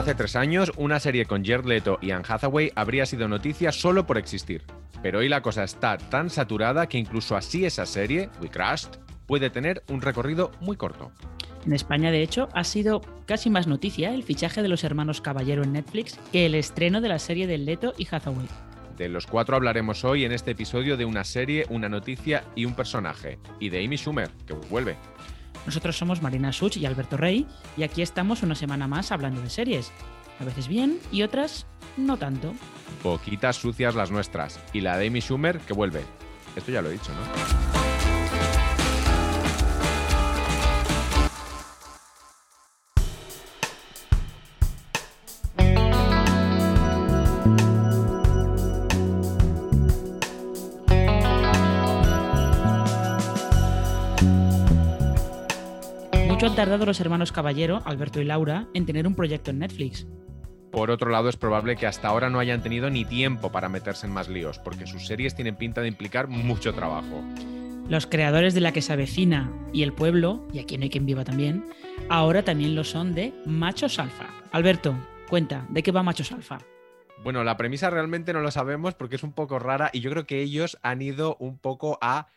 Hace tres años, una serie con Jared Leto y Anne Hathaway habría sido noticia solo por existir. Pero hoy la cosa está tan saturada que incluso así esa serie, We Crashed, puede tener un recorrido muy corto. En España, de hecho, ha sido casi más noticia el fichaje de los hermanos Caballero en Netflix que el estreno de la serie de Leto y Hathaway. De los cuatro hablaremos hoy en este episodio de una serie, una noticia y un personaje. Y de Amy Schumer, que vuelve. Nosotros somos Marina Such y Alberto Rey y aquí estamos una semana más hablando de series. A veces bien y otras no tanto. Poquitas sucias las nuestras. Y la de Amy Schumer, que vuelve. Esto ya lo he dicho, ¿no? Tardado los hermanos Caballero, Alberto y Laura, en tener un proyecto en Netflix. Por otro lado, es probable que hasta ahora no hayan tenido ni tiempo para meterse en más líos, porque sus series tienen pinta de implicar mucho trabajo. Los creadores de La que se avecina y El pueblo, y aquí no hay quien viva también, ahora también lo son de Machos Alfa. Alberto, cuenta, ¿de qué va Machos Alfa? Bueno, la premisa realmente no lo sabemos porque es un poco rara y yo creo que ellos han ido un poco a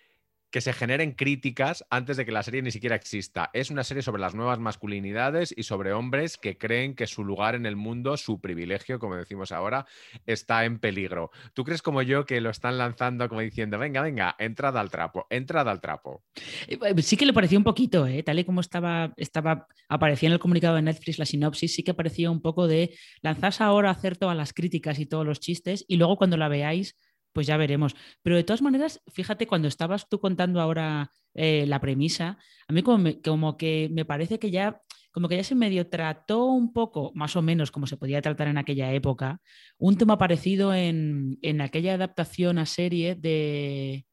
que se generen críticas antes de que la serie ni siquiera exista. Es una serie sobre las nuevas masculinidades y sobre hombres que creen que su lugar en el mundo, su privilegio, como decimos ahora, está en peligro. ¿Tú crees como yo que lo están lanzando como diciendo, venga, venga, entrada al trapo, entrada al trapo? Eh, eh, sí que le pareció un poquito, ¿eh? tal y como estaba, estaba, aparecía en el comunicado de Netflix la sinopsis, sí que parecía un poco de lanzarse ahora a hacer todas las críticas y todos los chistes y luego cuando la veáis pues ya veremos. Pero de todas maneras, fíjate, cuando estabas tú contando ahora eh, la premisa, a mí como, como, que me parece que ya, como que ya se medio trató un poco, más o menos como se podía tratar en aquella época, un tema parecido en, en aquella adaptación a serie de...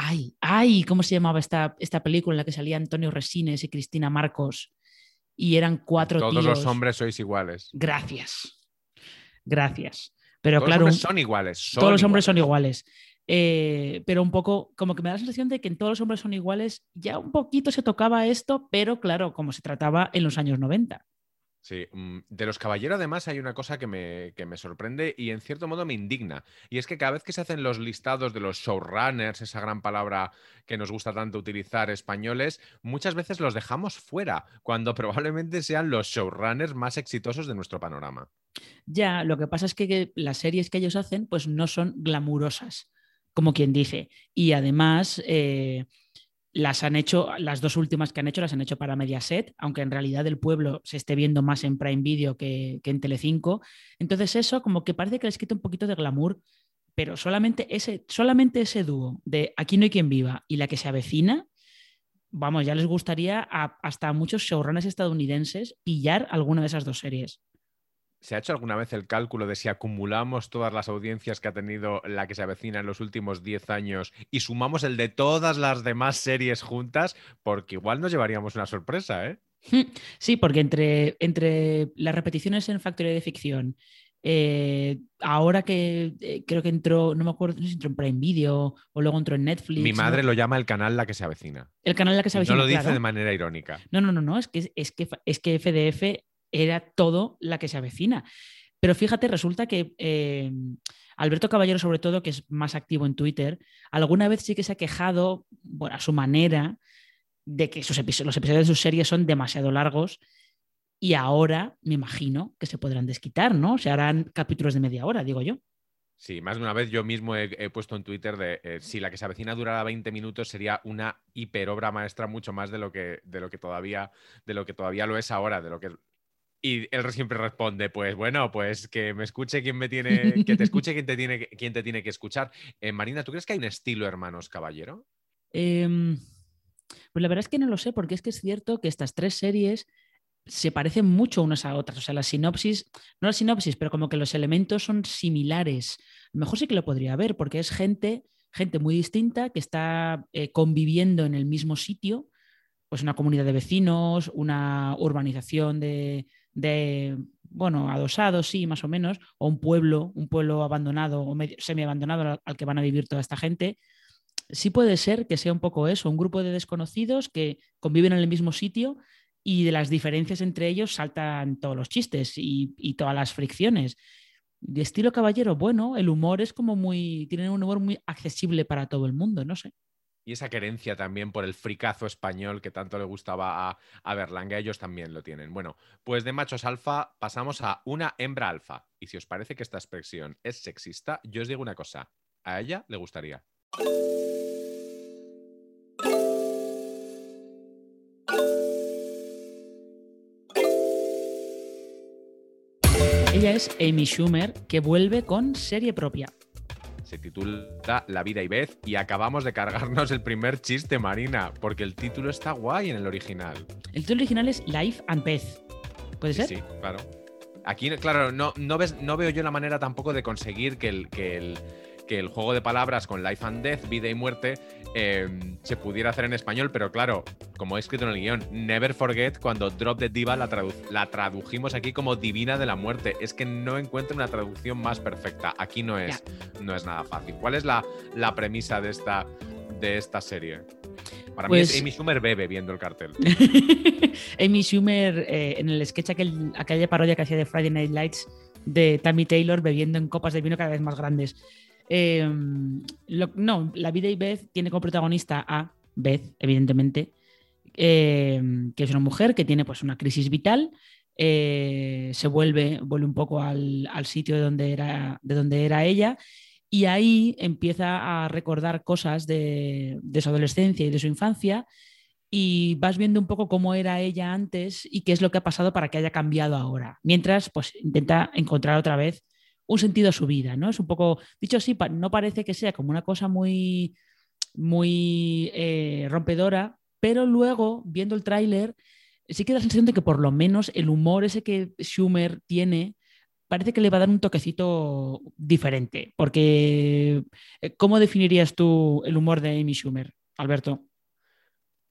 Ay, ay, ¿cómo se llamaba esta, esta película en la que salía Antonio Resines y Cristina Marcos? Y eran cuatro Todos los hombres sois iguales. Gracias. Gracias. Pero todos claro, los son iguales. todos los hombres son iguales. Eh, pero un poco, como que me da la sensación de que en todos los hombres son iguales, ya un poquito se tocaba esto, pero claro, como se trataba en los años 90. Sí, mm, de los caballeros además hay una cosa que me, que me, sorprende y en cierto modo me indigna. Y es que cada vez que se hacen los listados de los showrunners, esa gran palabra que nos gusta tanto utilizar españoles, muchas veces los dejamos fuera, cuando probablemente sean los showrunners más exitosos de nuestro panorama. Ya, lo que pasa es que las series que ellos hacen pues no son glamurosas, como quien dice. Y además... Eh, las han hecho, las dos últimas que han hecho las han hecho para Mediaset, aunque en realidad el pueblo se esté viendo más en Prime Video que, que en Telecinco. Entonces eso como que parece que les quita un poquito de glamour, pero solamente ese, solamente ese dúo de Aquí no hay quien viva y la que se avecina, vamos, ya les gustaría hasta a muchos showrunners estadounidenses pillar alguna de esas dos series. ¿Se ha hecho alguna vez el cálculo de si acumulamos todas las audiencias que ha tenido la que se avecina en los últimos 10 años y sumamos el de todas las demás series juntas? Porque igual nos llevaríamos una sorpresa, ¿eh? Sí, porque entre, entre las repeticiones en Factoría de Ficción, eh, ahora que eh, creo que entró, no me acuerdo si entró en Prime Video o luego entró en Netflix. Mi madre lo llama el canal La que se avecina. El canal La que se avecina. No lo dice de manera irónica. No, no, no, no, es que, es que, es que FDF era todo la que se avecina. Pero fíjate, resulta que eh, Alberto Caballero, sobre todo, que es más activo en Twitter, alguna vez sí que se ha quejado, bueno, a su manera, de que sus los episodios de sus series son demasiado largos y ahora me imagino que se podrán desquitar, ¿no? Se harán capítulos de media hora, digo yo. Sí, más de una vez yo mismo he, puesto en Twitter de eh, si la que se avecina durara 20 minutos sería una hiper obra maestra mucho más de lo que, de lo que todavía de lo que todavía lo es ahora, de lo que y él siempre responde, pues bueno, pues que me escuche quien me tiene, que te escuche quien te tiene, quien te tiene que escuchar. Eh, Marina, ¿tú crees que hay un estilo, hermanos caballero? Em, pues la verdad es que no lo sé, porque es que es cierto que estas tres series se parecen mucho unas a otras. O sea, la sinopsis, no la sinopsis, pero como que los elementos son similares. Mejor sí que lo podría haber, porque es gente, gente muy distinta que está eh, conviviendo en el mismo sitio, pues una comunidad de vecinos, una urbanización de, de, bueno, adosados, sí, más o menos, o un pueblo, un pueblo abandonado o semi-abandonado al, que van a vivir toda esta gente, sí puede ser que sea un poco eso, un grupo de desconocidos que conviven en el mismo sitio y de las diferencias entre ellos saltan todos los chistes y, todas las fricciones. De estilo caballero, bueno, el humor es como muy, tiene un humor muy accesible para todo el mundo, no sé. Y esa querencia también por el fricazo español que tanto le gustaba a, a Berlanga, ellos también lo tienen. Bueno, pues de machos alfa pasamos a una hembra alfa. Y si os parece que esta expresión es sexista, yo os digo una cosa, a ella le gustaría. Ella es Amy Schumer, que vuelve con serie propia. Se titula La vida y Beth y acabamos de cargarnos el primer chiste, Marina, porque el título está guay en el original. El título original es Life and Beth. ¿Puede ser? Sí, claro. Aquí, claro, no, no, ves, no veo yo la manera tampoco de conseguir que el, que el que el juego de palabras con life and death, vida y muerte, em, se pudiera hacer en español, pero claro, como he escrito en el guion, never forget cuando Drop the Diva la, la tradujimos aquí como divina de la muerte. Es que no encuentro una traducción más perfecta. Aquí no es, no es nada fácil. ¿Cuál es la, la premisa de esta, de esta serie? Para mí es pues Amy Schumer bebe viendo el cartel. Amy Schumer eh, en el sketch aquel, aquella parodia que hacía de Friday Night Lights de Tammy Taylor bebiendo en copas de vino cada vez más grandes. Em, no, La vida y Beth tiene como protagonista a Beth, evidentemente, em, que es una mujer que tiene pues una crisis vital. Eh, se vuelve, vuelve un poco al, sitio de donde, era, de donde era ella y ahí empieza a recordar cosas de, de, su adolescencia y de su infancia y vas viendo un poco cómo era ella antes y qué es lo que ha pasado para que haya cambiado ahora. Mientras, pues intenta encontrar otra vez un sentido a su vida, ¿no? Es un poco, dicho así, no parece que sea como una cosa muy, muy eh, rompedora, pero luego, viendo el tráiler, sí que da la sensación de que por lo menos el humor ese que Schumer tiene parece que le va a dar un toquecito diferente. Porque, eh, ¿cómo definirías tú el humor de Amy Schumer, Alberto?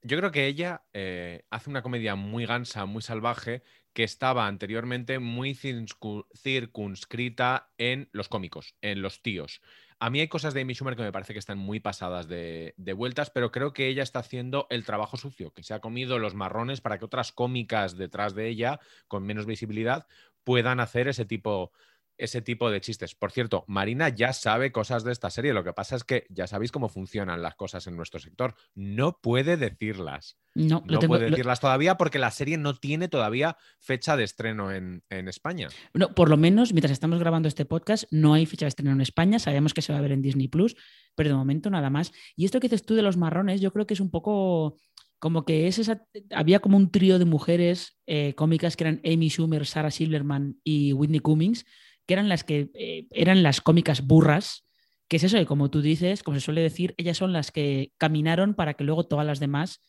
Yo creo que ella eh, hace una comedia muy gansa, muy salvaje, que estaba anteriormente muy circunscrita en los cómicos, en los tíos. A mí hay cosas de Amy Schumer que me parece que están muy pasadas de, de, vueltas, pero creo que ella está haciendo el trabajo sucio, que se ha comido los marrones para que otras cómicas detrás de ella, con menos visibilidad, puedan hacer ese tipo ese tipo de chistes. Por cierto, Marina ya sabe cosas de esta serie. Lo que pasa es que ya sabéis cómo funcionan las cosas en nuestro sector. No puede decirlas. No, no puede decirlas todavía porque la serie no tiene todavía fecha de estreno en, España. No, por lo menos, mientras estamos grabando este podcast, no hay fecha de estreno en España. Sabemos que se va a ver en Disney Plus, pero de momento nada más. Y esto que dices tú de los marrones, yo creo que es un poco como que es esa, había como un trío de mujeres eh, cómicas que eran Amy Schumer, Sarah Silverman y Whitney Cummings, que eran las que eh, eran las cómicas burras, que es eso, que como tú dices, como se suele decir, ellas son las que caminaron para que luego todas las demás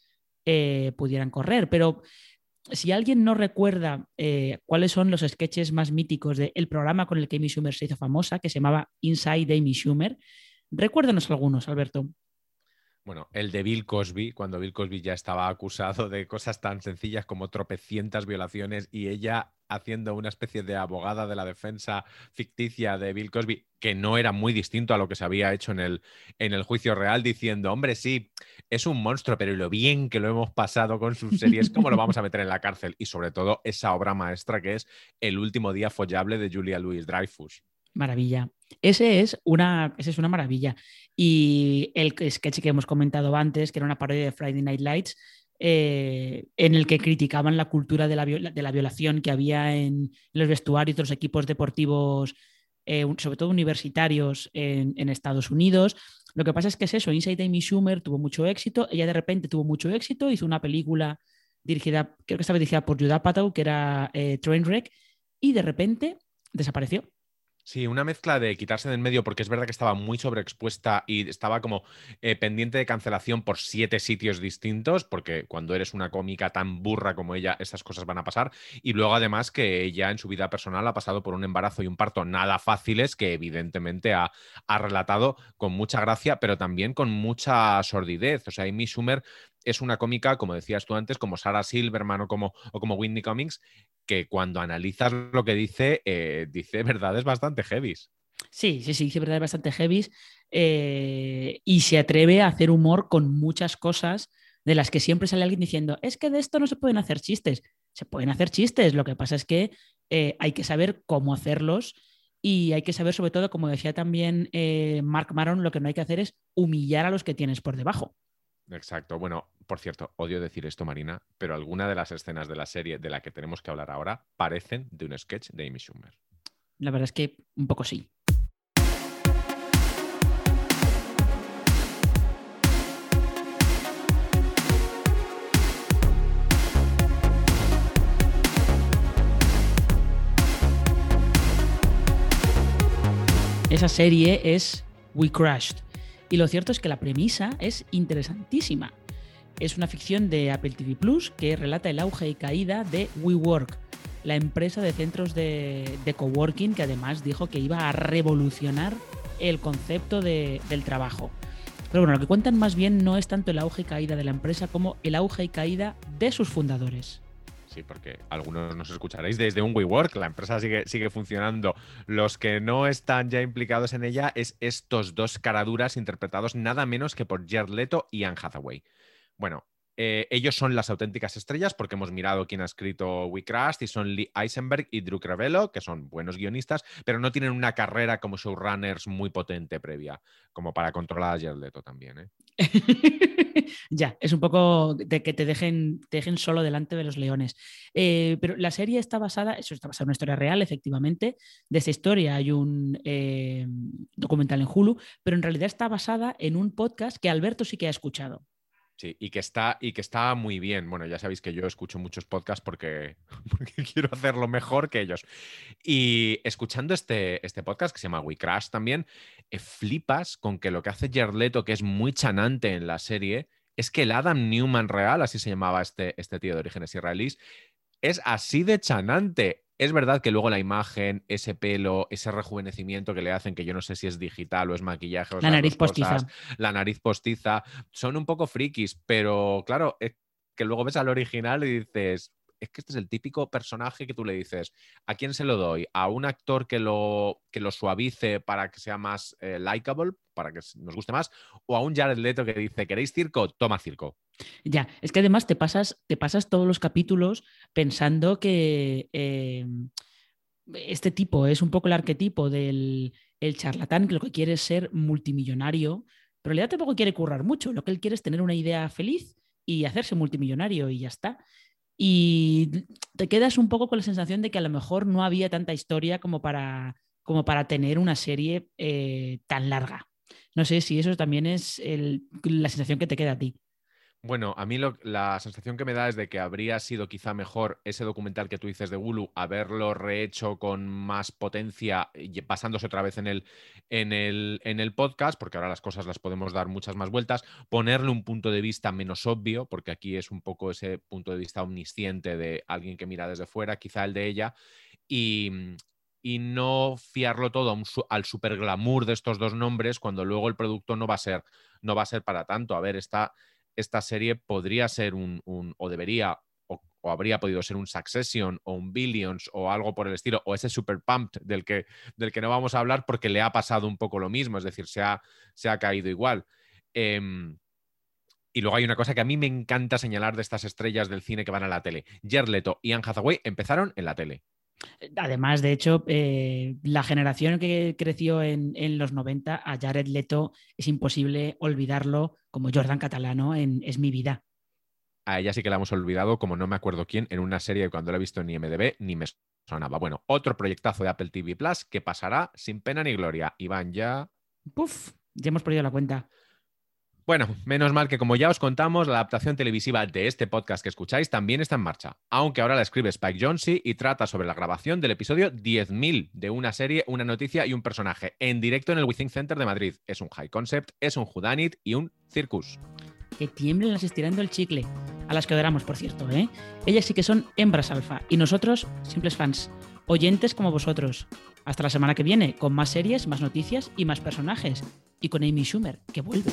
eh, pudieran correr. Pero si alguien no recuerda eh, cuáles son los sketches más míticos del programa con el que Amy Schumer se hizo famosa, que se llamaba Inside Amy Schumer, recuérdanos algunos, Alberto. Bueno, el de Bill Cosby, cuando Bill Cosby ya estaba acusado de cosas tan sencillas como tropecientas violaciones y ella haciendo una especie de abogada de la defensa ficticia de Bill Cosby, que no era muy distinto a lo que se había hecho en el, en el juicio real, diciendo, hombre, sí, es un monstruo, pero lo bien que lo hemos pasado con sus series, ¿cómo lo vamos a meter en la cárcel? Y sobre todo esa obra maestra que es El último día follable de Julia Louis Dreyfus. Maravilla. Ese es una, ese es una maravilla. Y el sketch que hemos comentado antes, que era una parodia de Friday Night Lights, eh, en el que criticaban la cultura de la, de la violación que había en, los vestuarios de los equipos deportivos, eh, sobre todo universitarios en, Estados Unidos. Lo que pasa es que es eso, Inside Amy Schumer tuvo mucho éxito, ella de repente tuvo mucho éxito, hizo una película dirigida, creo que estaba dirigida por Judah Apatow, que era eh, Trainwreck, y de repente desapareció. Sí, una mezcla de quitarse del medio, porque es verdad que estaba muy sobreexpuesta y estaba como eh, pendiente de cancelación por siete sitios distintos, porque cuando eres una cómica tan burra como ella, esas cosas van a pasar. Y luego, además, que ella en su vida personal ha pasado por un embarazo y un parto nada fáciles, que evidentemente ha, ha relatado con mucha gracia, pero también con mucha sordidez. O sea, Amy Schumer es una cómica, como decías tú antes, como Sarah Silverman o como, o como Whitney Cummings, que cuando analizas lo que dice, eh, dice verdades bastante heavies. Sí, sí, sí, dice verdades bastante heavies eh, y se atreve a hacer humor con muchas cosas de las que siempre sale alguien diciendo, es que de esto no se pueden hacer chistes. Se pueden hacer chistes, lo que pasa es que eh, hay que saber cómo hacerlos y hay que saber sobre todo, como decía también eh, Mark Maron, lo que no hay que hacer es humillar a los que tienes por debajo. Exacto. Bueno, por cierto, odio decir esto, Marina, pero alguna de las escenas de la serie de la que tenemos que hablar ahora parecen de un sketch de Amy Schumer. La verdad es que un poco sí. Esa serie es We Crashed. Y lo cierto es que la premisa es interesantísima. Es una ficción de Apple TV Plus que relata el auge y caída de WeWork, la empresa de centros de, coworking que además dijo que iba a revolucionar el concepto del trabajo. Pero bueno, lo que cuentan más bien no es tanto el auge y caída de la empresa como el auge y caída de sus fundadores. Porque algunos nos escucharéis desde un WeWork, la empresa sigue, sigue funcionando. Los que no están ya implicados en ella es estos dos caraduras interpretados nada menos que por Jared Leto y Anne Hathaway. Bueno, eh, ellos son las auténticas estrellas porque hemos mirado quién ha escrito We Crashed y son Lee Eisenberg y Drew Crevello, que son buenos guionistas, pero no tienen una carrera como showrunners muy potente previa, como para controlar a Jared Leto también. ¿eh? ya, es un poco de que te dejen, dejen solo delante de los leones. Eh, pero la serie está basada, eso está basada en una historia real, efectivamente. De esa historia hay un documental en Hulu, pero en realidad está basada en un podcast que Alberto sí que ha escuchado. Sí, y que, está, y que está muy bien. Bueno, ya sabéis que yo escucho muchos podcasts porque, quiero hacerlo mejor que ellos. Y escuchando este, este podcast que se llama We Crash también, eh, flipas con que lo que hace Gerleto, que es muy chanante en la serie, es que el Adam Newman real, así se llamaba este, este tío de orígenes israelíes, es así de chanante. Es verdad que luego la imagen, ese pelo, ese rejuvenecimiento que le hacen, que yo no sé si es digital o es maquillaje o La nariz postiza. la nariz postiza, son un poco frikis, pero claro, es que luego ves al original y dices, es que este es el típico personaje que tú le dices, ¿a quién se lo doy? ¿A un actor que lo, que lo suavice para que sea más eh, likable, para que nos guste más? ¿O a un Jared Leto que dice, ¿queréis circo? Toma circo. Ya, es que además te pasas, te pasas todos los capítulos pensando que eh, este tipo es un poco el arquetipo del el charlatán que lo que quiere es ser multimillonario, pero en realidad tampoco quiere currar mucho. Lo que él quiere es tener una idea feliz y hacerse multimillonario y ya está. Y te quedas un poco con la sensación de que a lo mejor no había tanta historia como para, como para tener una serie eh, tan larga. No sé si eso también es la sensación que te queda a ti. Bueno, a mí la sensación que me da es de que habría sido quizá mejor ese documental que tú dices de Hulu, haberlo rehecho con más potencia, y pasándose otra vez en el, en, el, en el podcast, porque ahora las cosas las podemos dar muchas más vueltas, ponerle un punto de vista menos obvio, porque aquí es un poco ese punto de vista omnisciente de alguien que mira desde fuera, quizá el de ella, y, y no fiarlo todo al super glamour de estos dos nombres cuando luego el producto no va a ser, no va a ser para tanto. A ver, está esta serie podría ser un, o debería, o, habría podido ser un Succession o un Billions o algo por el estilo, o ese Super Pumped del que, del que no vamos a hablar porque le ha pasado un poco lo mismo, es decir, se ha, se ha caído igual. Em, y luego hay una cosa que a mí me encanta señalar de estas estrellas del cine que van a la tele. Leto y Anne Hathaway empezaron en la tele. Además, de hecho, eh, la generación que creció en, los 90, a Jared Leto es imposible olvidarlo como Jordan Catalano en Es mi vida. A ella sí que la hemos olvidado, como no me acuerdo quién, en una serie que cuando la he visto en IMDB ni me sonaba. Bueno, otro proyectazo de Apple TV Plus que pasará sin pena ni gloria. Iván ya. Puf, ya hemos perdido la cuenta. Bueno, menos mal que como ya os contamos, la adaptación televisiva de este podcast que escucháis también está en marcha, aunque ahora la escribe Spike Jonze y trata sobre la grabación del episodio 10.000 de una serie, una noticia y un personaje, en directo en el Within Center de Madrid. Es un high concept, es un Judanit y un circus. Que tiemblen las estirando el chicle, a las que adoramos, por cierto, ¿eh? Ellas sí que son hembras alfa y nosotros, simples fans, oyentes como vosotros. Hasta la semana que viene, con más series, más noticias y más personajes. Y con Amy Schumer, que vuelve.